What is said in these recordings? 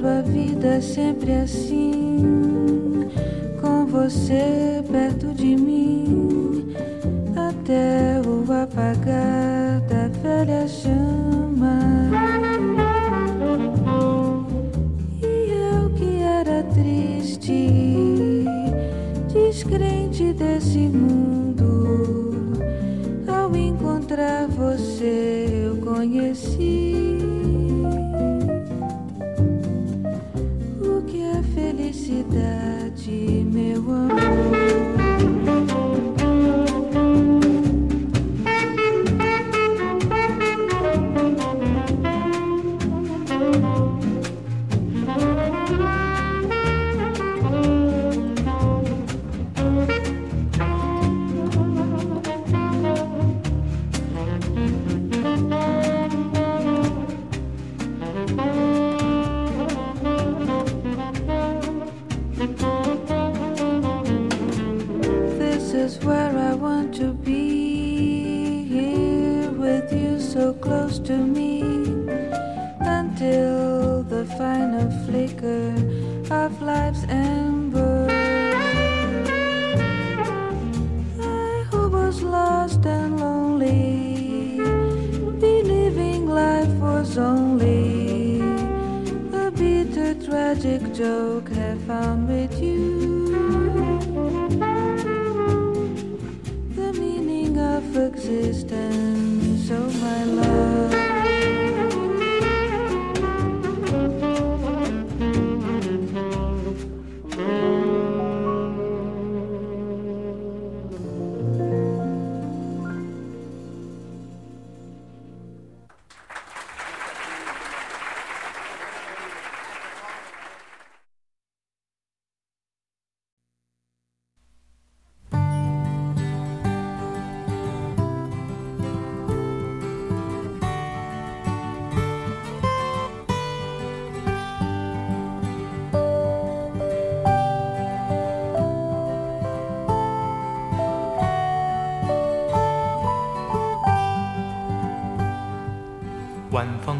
Quero a vida sempre assim, com você perto de mim, até o apagar da velha chama. E eu que era triste, descrente desse mundo, tragic joke, have found with you the meaning of existence, oh my love.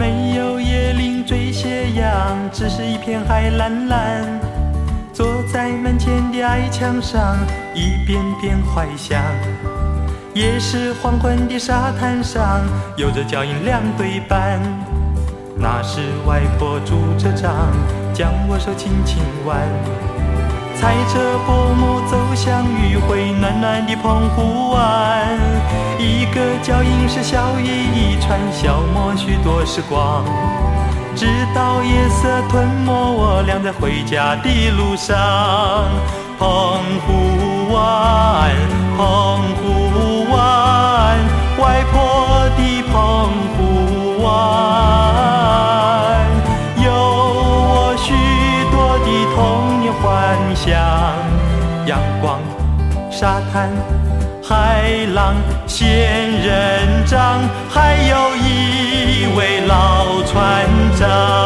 没有椰林缀斜阳，只是一片海蓝蓝。坐在门前的矮墙上，一遍遍怀想。也是黄昏的沙滩上，有着脚印两对半。那是外婆拄着杖，将我手轻轻挽。踩着薄暮走向余晖暖暖的澎湖湾，一个脚印是笑语一串，消磨许多时光。直到夜色吞没我俩在回家的路上，澎湖湾，澎湖湾，外婆的澎湖湾，像，阳光、沙滩、海浪、仙人掌，还有一位老船长。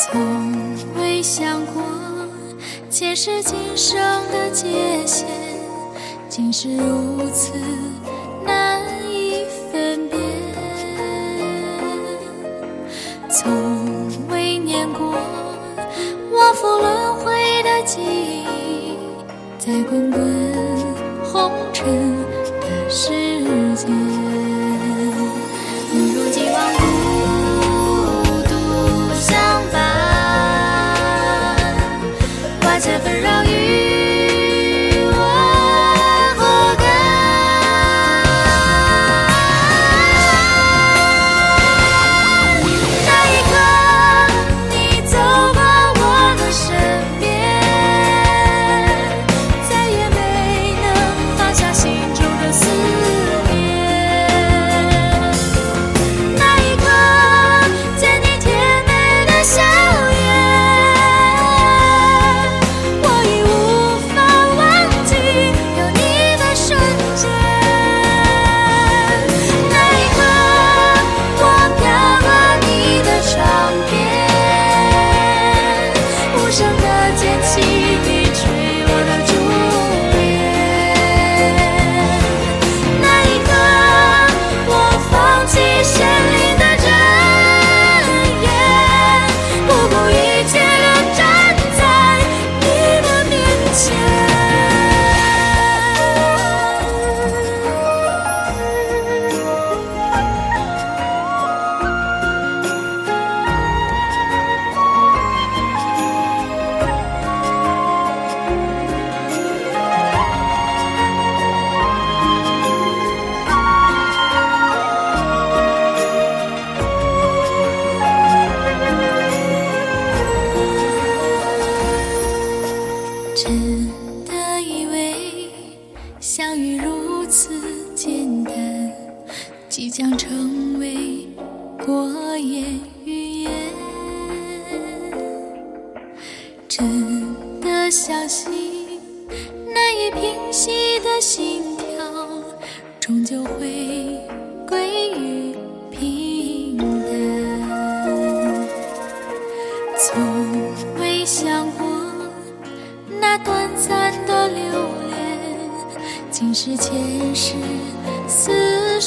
从未想过前世今生的界限，竟是如此难以分辨。从未念过往复轮回的记忆，在滚滚红尘的时。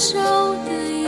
守的约，